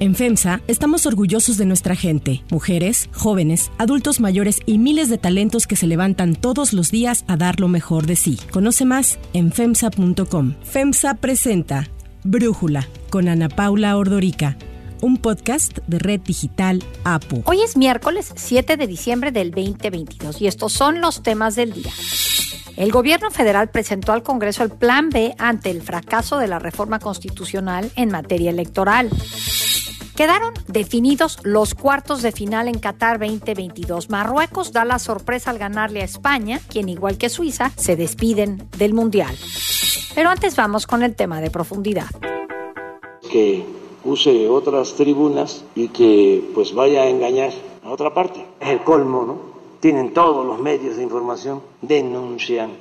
En FEMSA estamos orgullosos de nuestra gente, mujeres, jóvenes, adultos mayores y miles de talentos que se levantan todos los días a dar lo mejor de sí. Conoce más en FEMSA.com. FEMSA presenta Brújula con Ana Paula Ordorica un podcast de Red Digital APU. Hoy es miércoles 7 de diciembre del 2022 y estos son los temas del día. El gobierno federal presentó al Congreso el Plan B ante el fracaso de la reforma constitucional en materia electoral. Quedaron definidos los cuartos de final en Qatar 2022. Marruecos da la sorpresa al ganarle a España, quien igual que Suiza se despiden del Mundial. Pero antes vamos con el tema de profundidad. Que use otras tribunas y que pues vaya a engañar a otra parte. Es el colmo, ¿no? Tienen todos los medios de información, denuncian,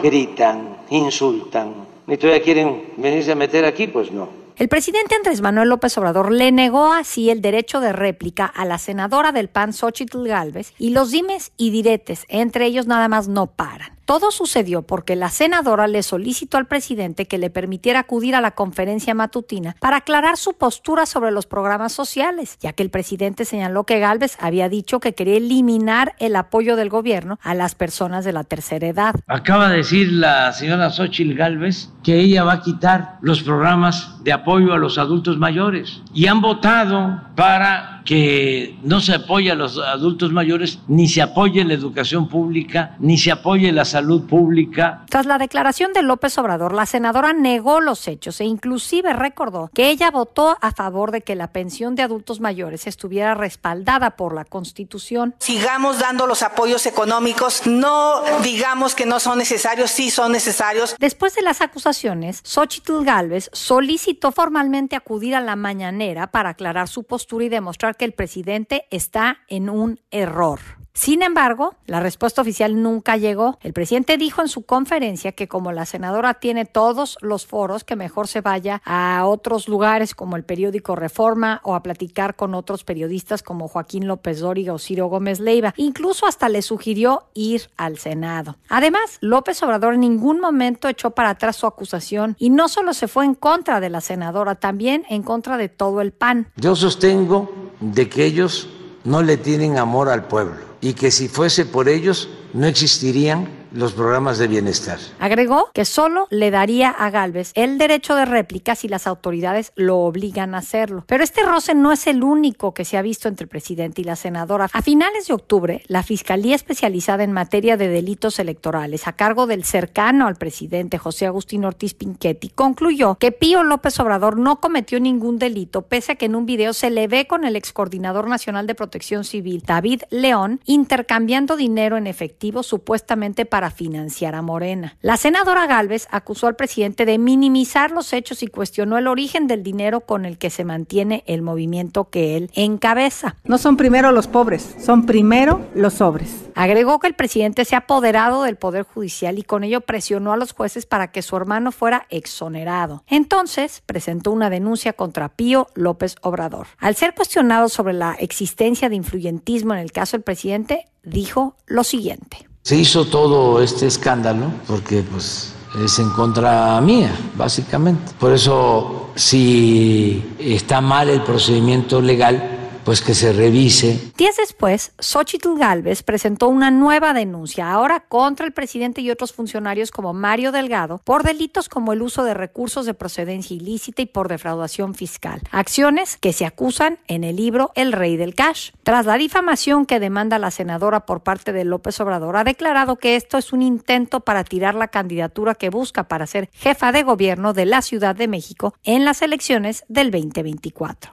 gritan, insultan. ¿Y todavía quieren venirse a meter aquí? Pues no. El presidente Andrés Manuel López Obrador le negó así el derecho de réplica a la senadora del PAN Xochitl Galvez y los dimes y diretes entre ellos nada más no paran. Todo sucedió porque la senadora le solicitó al presidente que le permitiera acudir a la conferencia matutina para aclarar su postura sobre los programas sociales, ya que el presidente señaló que Galvez había dicho que quería eliminar el apoyo del gobierno a las personas de la tercera edad. Acaba de decir la señora Xochitl Galvez que ella va a quitar los programas de apoyo a los adultos mayores y han votado para que no se apoye a los adultos mayores, ni se apoye la educación pública, ni se apoye la salud pública. Tras la declaración de López Obrador, la senadora negó los hechos e inclusive recordó que ella votó a favor de que la pensión de adultos mayores estuviera respaldada por la Constitución. Sigamos dando los apoyos económicos, no digamos que no son necesarios, sí son necesarios. Después de las acusaciones, Xochitl Gálvez solicitó formalmente acudir a la mañanera para aclarar su postura y demostrar que el presidente está en un error. Sin embargo, la respuesta oficial nunca llegó. El presidente dijo en su conferencia que como la senadora tiene todos los foros, que mejor se vaya a otros lugares como el periódico Reforma o a platicar con otros periodistas como Joaquín López Dóriga o Ciro Gómez Leiva. Incluso hasta le sugirió ir al Senado. Además, López Obrador en ningún momento echó para atrás su acusación y no solo se fue en contra de la senadora, también en contra de todo el PAN. Yo sostengo de que ellos no le tienen amor al pueblo y que si fuese por ellos no existirían los programas de bienestar. Agregó que solo le daría a Galvez el derecho de réplica si las autoridades lo obligan a hacerlo. Pero este roce no es el único que se ha visto entre el presidente y la senadora. A finales de octubre, la Fiscalía Especializada en Materia de Delitos Electorales, a cargo del cercano al presidente José Agustín Ortiz Pinchetti, concluyó que Pío López Obrador no cometió ningún delito, pese a que en un video se le ve con el excoordinador nacional de protección civil, David León, intercambiando dinero en efectivo supuestamente para financiar a Morena. La senadora Galvez acusó al presidente de minimizar los hechos y cuestionó el origen del dinero con el que se mantiene el movimiento que él encabeza. No son primero los pobres, son primero los sobres. Agregó que el presidente se ha apoderado del Poder Judicial y con ello presionó a los jueces para que su hermano fuera exonerado. Entonces presentó una denuncia contra Pío López Obrador. Al ser cuestionado sobre la existencia de influyentismo en el caso del presidente, dijo lo siguiente. Se hizo todo este escándalo porque pues es en contra mía, básicamente. Por eso, si está mal el procedimiento legal, pues que se revise. Días después, Xochitl Galvez presentó una nueva denuncia, ahora contra el presidente y otros funcionarios como Mario Delgado, por delitos como el uso de recursos de procedencia ilícita y por defraudación fiscal. Acciones que se acusan en el libro El Rey del Cash. Tras la difamación que demanda la senadora por parte de López Obrador, ha declarado que esto es un intento para tirar la candidatura que busca para ser jefa de gobierno de la Ciudad de México en las elecciones del 2024.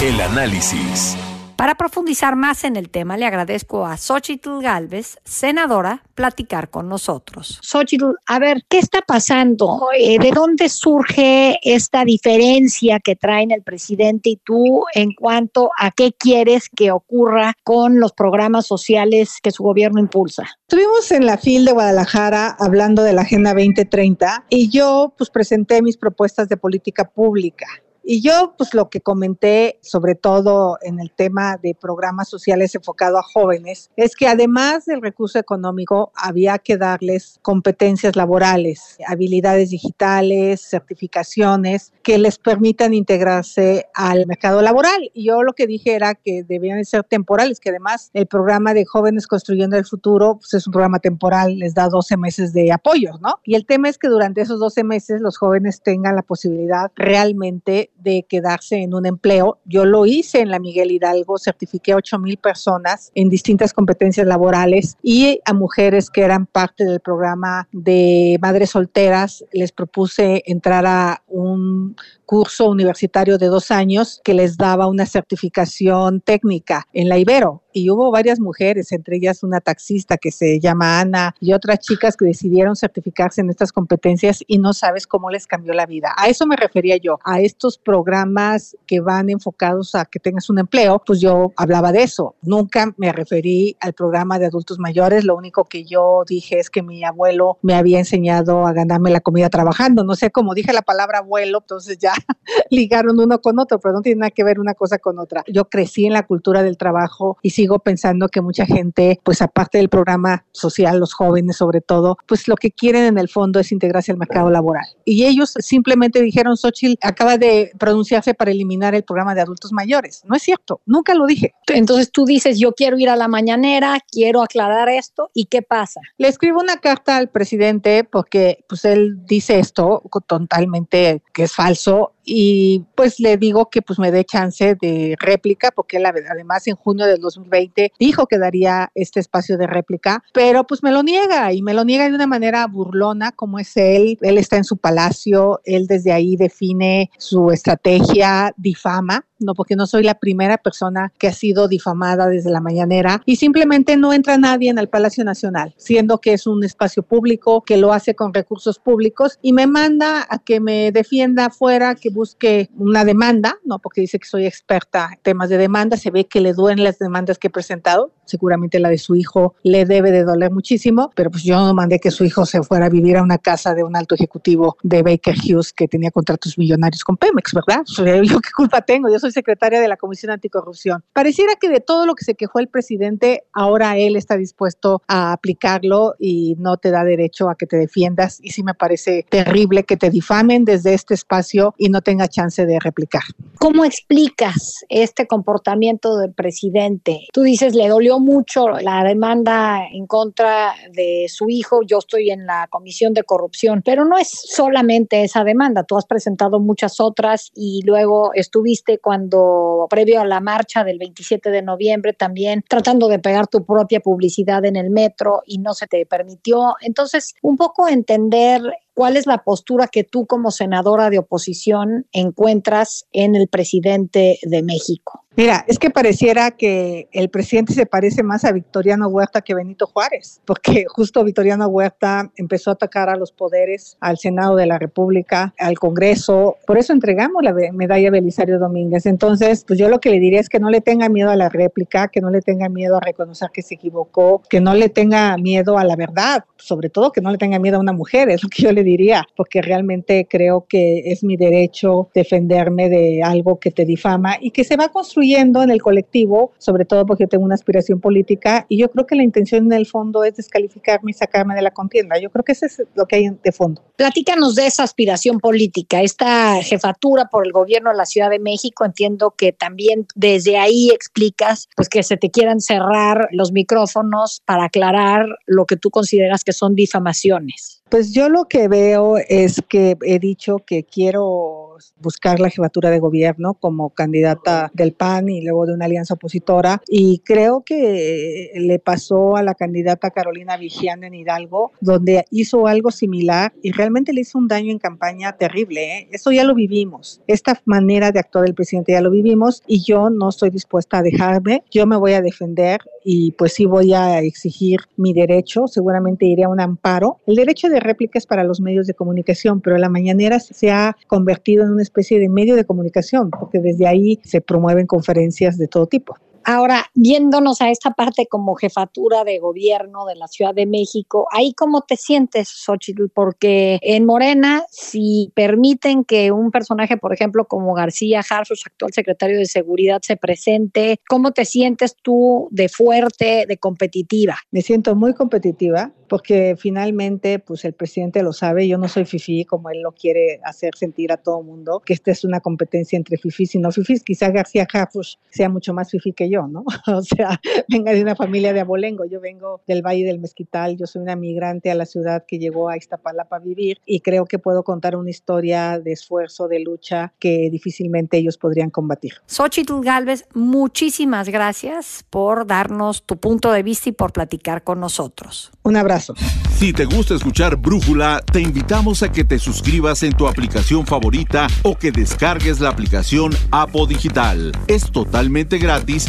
El análisis. Para profundizar más en el tema, le agradezco a Xochitl Galvez, senadora, platicar con nosotros. Xochitl, a ver, ¿qué está pasando? Eh, ¿De dónde surge esta diferencia que traen el presidente y tú en cuanto a qué quieres que ocurra con los programas sociales que su gobierno impulsa? Estuvimos en la FIL de Guadalajara hablando de la Agenda 2030 y yo pues presenté mis propuestas de política pública Y yo, pues lo que comenté, sobre todo en el tema de programas sociales enfocados a jóvenes, es que además del recurso económico, había que darles competencias laborales, habilidades digitales, certificaciones que les permitan integrarse al mercado laboral. Y yo lo que dije era que debían ser temporales, que además el programa de jóvenes construyendo el futuro pues es un programa temporal, les da 12 meses de apoyo, ¿no? Y el tema es que durante esos 12 meses los jóvenes tengan la posibilidad realmente de quedarse en un empleo. Yo lo hice en la Miguel Hidalgo, certifiqué 8 mil personas en distintas competencias laborales y a mujeres que eran parte del programa de madres solteras les propuse entrar a un curso universitario de dos años que les daba una certificación técnica en la Ibero. Y hubo varias mujeres, entre ellas una taxista que se llama Ana y otras chicas que decidieron certificarse en estas competencias y no sabes cómo les cambió la vida. A eso me refería yo, a estos programas que van enfocados a que tengas un empleo, pues yo hablaba de eso. Nunca me referí al programa de adultos mayores, lo único que yo dije es que mi abuelo me había enseñado a ganarme la comida trabajando. No sé cómo dije la palabra abuelo, entonces ya ligaron uno con otro, pero no tiene nada que ver una cosa con otra. Yo crecí en la cultura del trabajo y sigo pensando que mucha gente, pues aparte del programa social, los jóvenes sobre todo, pues lo que quieren en el fondo es integrarse al mercado laboral. Y ellos simplemente dijeron, Xochitl acaba de pronunciarse para eliminar el programa de adultos mayores. No es cierto, nunca lo dije. Entonces tú dices, yo quiero ir a la mañanera, quiero aclarar esto, ¿y qué pasa? Le escribo una carta al presidente porque pues él dice esto totalmente que es falso not y pues le digo que pues me dé chance de réplica porque él además en junio del 2020 dijo que daría este espacio de réplica, pero pues me lo niega y me lo niega de una manera burlona como es él, él está en su palacio, él desde ahí define su estrategia, difama, no porque no soy la primera persona que ha sido difamada desde la mañanera y simplemente no entra nadie en el Palacio Nacional, siendo que es un espacio público que lo hace con recursos públicos y me manda a que me defienda fuera, que busque una demanda, no porque dice que soy experta en temas de demanda, se ve que le duelen las demandas que he presentado, seguramente la de su hijo le debe de doler muchísimo, pero pues yo no mandé que su hijo se fuera a vivir a una casa de un alto ejecutivo de Baker Hughes que tenía contratos millonarios con Pemex, ¿verdad? Yo qué culpa tengo, yo soy secretaria de la Comisión Anticorrupción. Pareciera que de todo lo que se quejó el presidente, ahora él está dispuesto a aplicarlo y no te da derecho a que te defiendas y sí me parece terrible que te difamen desde este espacio y no tenga chance de replicar. ¿Cómo explicas este comportamiento del presidente? Tú dices, le dolió mucho la demanda en contra de su hijo, yo estoy en la Comisión de Corrupción, pero no es solamente esa demanda, tú has presentado muchas otras y luego estuviste cuando, previo a la marcha del 27 de noviembre, también tratando de pegar tu propia publicidad en el metro y no se te permitió. Entonces, un poco entender ¿Cuál es la postura que tú como senadora de oposición encuentras en el presidente de México? Mira, es que pareciera que el presidente se parece más a Victoriano Huerta que Benito Juárez, porque justo Victoriano Huerta empezó a atacar a los poderes, al Senado de la República, al Congreso. Por eso entregamos la medalla Belisario Domínguez. Entonces, pues yo lo que le diría es que no le tenga miedo a la réplica, que no le tenga miedo a reconocer que se equivocó, que no le tenga miedo a la verdad, sobre todo que no le tenga miedo a una mujer, es lo que yo le diría, porque realmente creo que es mi derecho defenderme de algo que te difama y que se va en el colectivo, sobre todo porque yo tengo una aspiración política y yo creo que la intención en el fondo es descalificarme y sacarme de la contienda. Yo creo que eso es lo que hay de fondo. Platícanos de esa aspiración política, esta jefatura por el gobierno de la Ciudad de México. Entiendo que también desde ahí explicas pues que se te quieran cerrar los micrófonos para aclarar lo que tú consideras que son difamaciones. Pues yo lo que veo es que he dicho que quiero buscar la jefatura de gobierno como candidata del PAN y luego de una alianza opositora y creo que le pasó a la candidata Carolina Vigiano en Hidalgo donde hizo algo similar y realmente le hizo un daño en campaña terrible. ¿eh? Eso ya lo vivimos. Esta manera de actuar del presidente ya lo vivimos y yo no estoy dispuesta a dejarme. Yo me voy a defender y pues sí voy a exigir mi derecho. Seguramente iré a un amparo. El derecho de réplicas para los medios de comunicación, pero la mañanera se ha convertido en una especie de medio de comunicación, porque desde ahí se promueven conferencias de todo tipo Ahora, viéndonos a esta parte como jefatura de gobierno de la Ciudad de México, ¿ahí cómo te sientes, Xochitl? Porque en Morena, si permiten que un personaje, por ejemplo, como García Harfuch, actual secretario de Seguridad, se presente, ¿cómo te sientes tú de fuerte, de competitiva? Me siento muy competitiva porque finalmente, pues el presidente lo sabe, yo no soy FIFI como él lo quiere hacer sentir a todo mundo, que esta es una competencia entre FIFIs y no FIFIs. Quizá García Harfuch sea mucho más FIFI que yo, ¿no? o sea, venga de una familia de abolengo, yo vengo del Valle del Mezquital, yo soy una migrante a la ciudad que llegó a Iztapalapa a vivir y creo que puedo contar una historia de esfuerzo, de lucha que difícilmente ellos podrían combatir. Xochitl Galvez, muchísimas gracias por darnos tu punto de vista y por platicar con nosotros. Un abrazo. Si te gusta escuchar Brújula, te invitamos a que te suscribas en tu aplicación favorita o que descargues la aplicación Apo Digital. Es totalmente gratis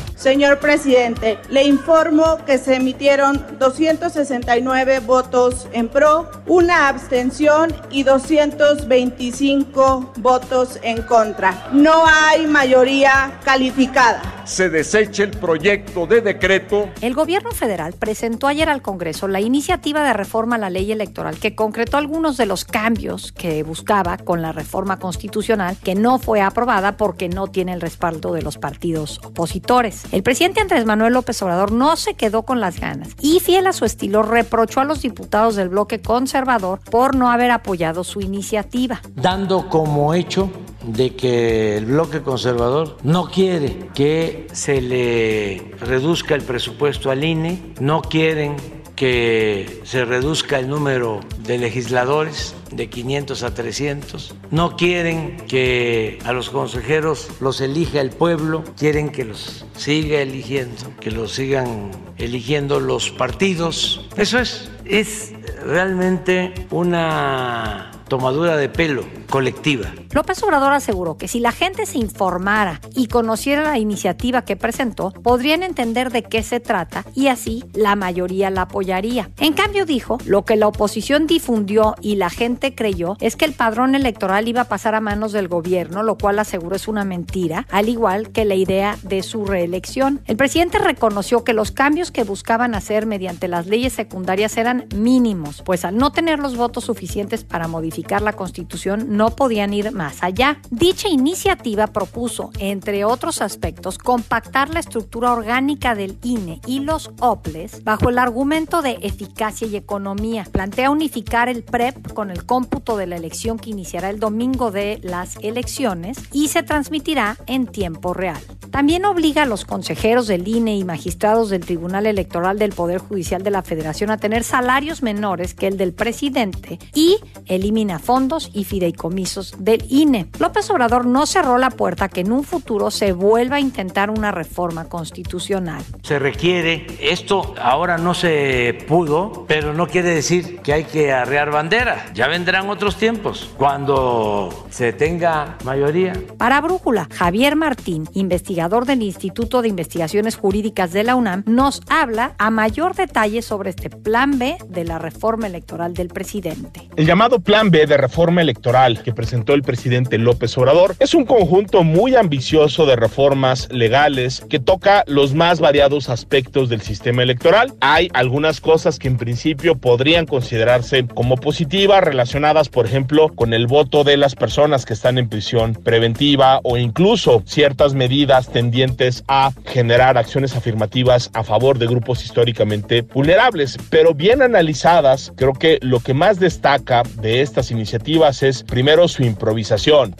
Señor presidente, le informo que se emitieron 269 votos en pro, una abstención y 225 votos en contra. No hay mayoría calificada. Se desecha el proyecto de decreto. El gobierno federal presentó ayer al Congreso la iniciativa de reforma a la ley electoral que concretó algunos de los cambios que buscaba con la reforma constitucional que no fue aprobada porque no tiene el respaldo de los partidos opositores. El presidente Andrés Manuel López Obrador no se quedó con las ganas y, fiel a su estilo, reprochó a los diputados del bloque conservador por no haber apoyado su iniciativa. Dando como hecho de que el bloque conservador no quiere que se le reduzca el presupuesto al INE, no quieren que se reduzca el número de legisladores de 500 a 300. No quieren que a los consejeros los elija el pueblo, quieren que los siga eligiendo, que los sigan eligiendo los partidos. Eso es, es realmente una tomadura de pelo colectiva. López Obrador aseguró que si la gente se informara y conociera la iniciativa que presentó, podrían entender de qué se trata y así la mayoría la apoyaría. En cambio dijo, lo que la oposición difundió y la gente creyó es que el padrón electoral iba a pasar a manos del gobierno, lo cual aseguró es una mentira, al igual que la idea de su reelección. El presidente reconoció que los cambios que buscaban hacer mediante las leyes secundarias eran mínimos, pues al no tener los votos suficientes para modificar la Constitución no podían ir más allá. Dicha iniciativa propuso, entre otros aspectos, compactar la estructura orgánica del INE y los OPLES bajo el argumento de eficacia y economía. Plantea unificar el PREP con el cómputo de la elección que iniciará el domingo de las elecciones y se transmitirá en tiempo real. También obliga a los consejeros del INE y magistrados del Tribunal Electoral del Poder Judicial de la Federación a tener salarios menores que el del presidente y elimina fondos y fideicomisos del INE. López Obrador no cerró la puerta que en un futuro se vuelva a intentar una reforma constitucional. Se requiere, esto ahora no se pudo, pero no quiere decir que hay que arrear bandera. Ya vendrán otros tiempos, cuando se tenga mayoría. Para Brújula, Javier Martín, investigador del Instituto de Investigaciones Jurídicas de la UNAM, nos habla a mayor detalle sobre este plan B de la reforma electoral del presidente. El llamado plan B de reforma electoral que presentó el presidente López Obrador es un conjunto muy ambicioso de reformas legales que toca los más variados aspectos del sistema electoral. Hay algunas cosas que en principio podrían considerarse como positivas relacionadas, por ejemplo, con el voto de las personas que están en prisión preventiva o incluso ciertas medidas tendientes a generar acciones afirmativas a favor de grupos históricamente vulnerables. Pero bien analizadas, creo que lo que más destaca de estas iniciativas es primero su improvisación,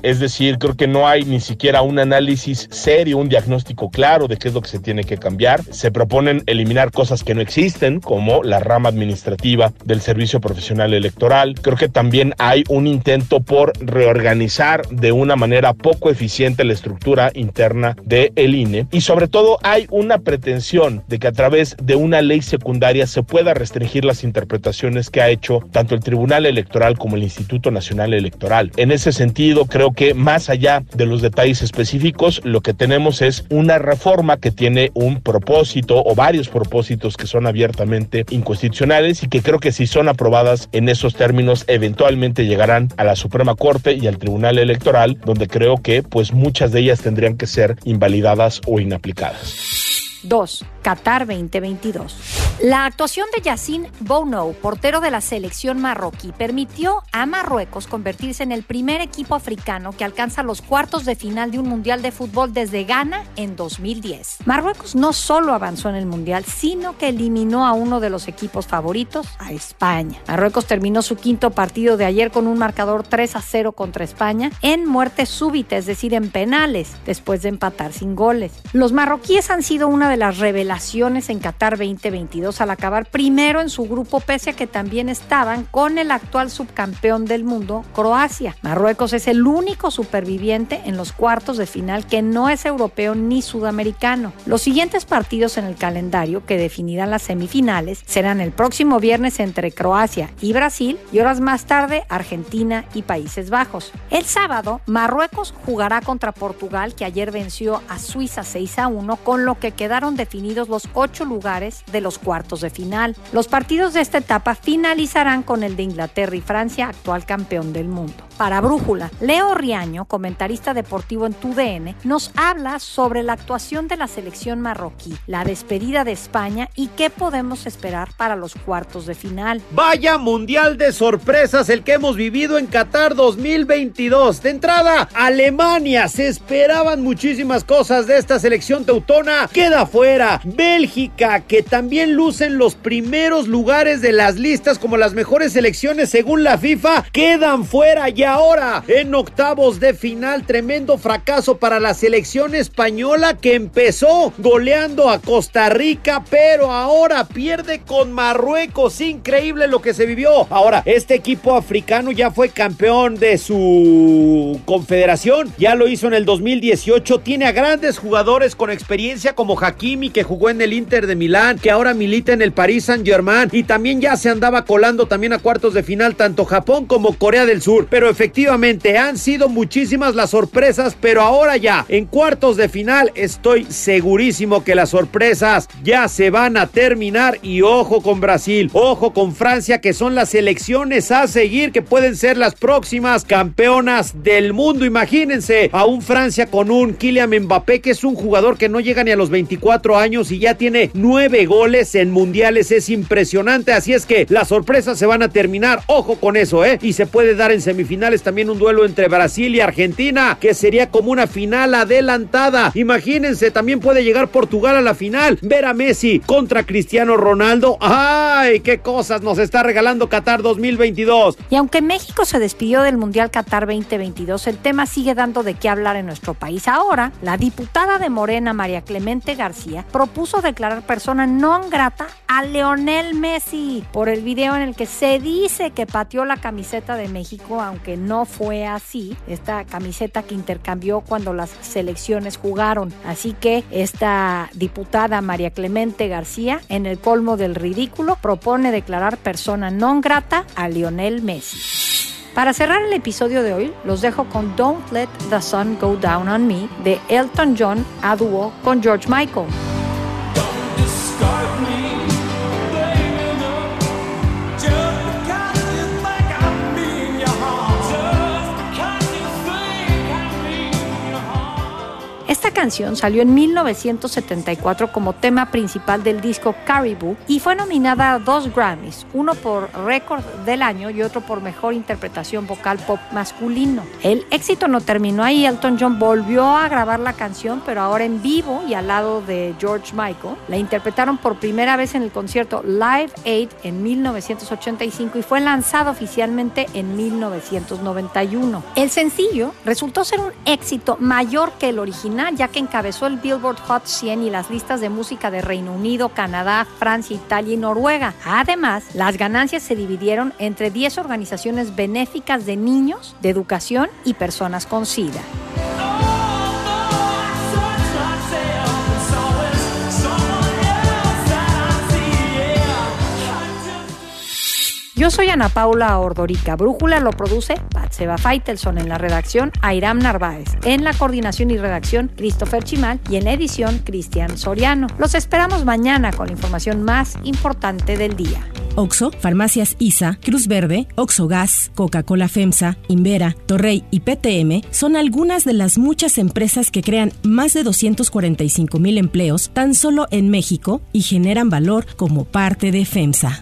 es decir, creo que no hay ni siquiera un análisis serio, un diagnóstico claro de qué es lo que se tiene que cambiar. Se proponen eliminar cosas que no existen, como la rama administrativa del servicio profesional electoral. Creo que también hay un intento por reorganizar de una manera poco eficiente la estructura interna de del INE y sobre todo hay una pretensión de que a través de una ley secundaria se pueda restringir las interpretaciones que ha hecho tanto el Tribunal Electoral como el Instituto Nacional Electoral. En ese sentido, creo que más allá de los detalles específicos, lo que tenemos es una reforma que tiene un propósito o varios propósitos que son abiertamente inconstitucionales y que creo que si son aprobadas en esos términos eventualmente llegarán a la Suprema Corte y al Tribunal Electoral, donde creo que pues muchas de ellas tendrían que ser invalidadas o inaplicadas. 2. Qatar 2022. La actuación de Yacine Bono, portero de la selección marroquí, permitió a Marruecos convertirse en el primer equipo africano que alcanza los cuartos de final de un mundial de fútbol desde Ghana en 2010. Marruecos no solo avanzó en el mundial, sino que eliminó a uno de los equipos favoritos, a España. Marruecos terminó su quinto partido de ayer con un marcador 3 a 0 contra España en muerte súbita, es decir, en penales, después de empatar sin goles. Los marroquíes han sido una de las revelaciones en Qatar 2022 al acabar primero en su grupo pese a que también estaban con el actual subcampeón del mundo, Croacia. Marruecos es el único superviviente en los cuartos de final que no es europeo ni sudamericano. Los siguientes partidos en el calendario que definirán las semifinales serán el próximo viernes entre Croacia y Brasil y horas más tarde Argentina y Países Bajos. El sábado, Marruecos jugará contra Portugal que ayer venció a Suiza 6 a 1 con lo que quedaron definidos los ocho lugares de los cuartos de final. Los partidos de esta etapa finalizarán con el de Inglaterra y Francia, actual campeón del mundo. Para Brújula, Leo Riaño, comentarista deportivo en TUDN, nos habla sobre la actuación de la selección marroquí, la despedida de España y qué podemos esperar para los cuartos de final. Vaya mundial de sorpresas el que hemos vivido en Qatar 2022. De entrada, Alemania. Se esperaban muchísimas cosas de esta selección teutona. Queda fuera. Bélgica, que también lucen los primeros lugares de las listas como las mejores selecciones según la FIFA, quedan fuera ya ahora, en octavos de final, tremendo fracaso para la selección española que empezó goleando a Costa Rica, pero ahora pierde con Marruecos. Increíble lo que se vivió. Ahora, este equipo africano ya fue campeón de su confederación, ya lo hizo en el 2018. Tiene a grandes jugadores con experiencia como Hakimi, que jugó en el Inter de Milán, que ahora milita en el Paris Saint-Germain y también ya se andaba colando también a cuartos de final tanto Japón como Corea del Sur. Pero efectivamente han sido muchísimas las sorpresas, pero ahora ya en cuartos de final estoy segurísimo que las sorpresas ya se van a terminar y ojo con Brasil, ojo con Francia que son las selecciones a seguir que pueden ser las próximas campeonas del mundo. Imagínense a un Francia con un Kylian Mbappé que es un jugador que no llega ni a los 24 años y ya tiene nueve goles en mundiales, es impresionante, así es que las sorpresas se van a terminar, ojo con eso, ¿eh? Y se puede dar en semifinales también un duelo entre Brasil y Argentina, que sería como una final adelantada. Imagínense, también puede llegar Portugal a la final. Ver a Messi contra Cristiano Ronaldo. ¡Ay, qué cosas nos está regalando Qatar 2022! Y aunque México se despidió del Mundial Qatar 2022, el tema sigue dando de qué hablar en nuestro país. Ahora, la diputada de Morena, María Clemente García, propuso declarar persona non grata a Leonel Messi por el video en el que se dice que pateó la camiseta de México, aunque no fue así, esta camiseta que intercambió cuando las selecciones jugaron. Así que esta diputada María Clemente García, en el colmo del ridículo, propone declarar persona non grata a Lionel Messi. Para cerrar el episodio de hoy, los dejo con Don't Let the Sun Go Down on Me de Elton John a dúo con George Michael. Canción salió en 1974 como tema principal del disco Caribou y fue nominada a dos Grammys, uno por Récord del Año y otro por Mejor Interpretación Vocal Pop Masculino. El éxito no terminó ahí, Elton John volvió a grabar la canción, pero ahora en vivo y al lado de George Michael. La interpretaron por primera vez en el concierto Live Aid en 1985 y fue lanzado oficialmente en 1991. El sencillo resultó ser un éxito mayor que el original ya que encabezó el Billboard Hot 100 y las listas de música de Reino Unido, Canadá, Francia, Italia y Noruega. Además, las ganancias se dividieron entre 10 organizaciones benéficas de niños, de educación y personas con SIDA. Yo soy Ana Paula Ordorica. Brújula lo produce Batseba Faitelson en la redacción, Airam Narváez. En la coordinación y redacción, Christopher Chimal. Y en edición, Cristian Soriano. Los esperamos mañana con la información más importante del día. Oxo, Farmacias ISA, Cruz Verde, Oxo Gas, Coca-Cola FEMSA, Invera, Torrey y PTM son algunas de las muchas empresas que crean más de 245 mil empleos tan solo en México y generan valor como parte de FEMSA.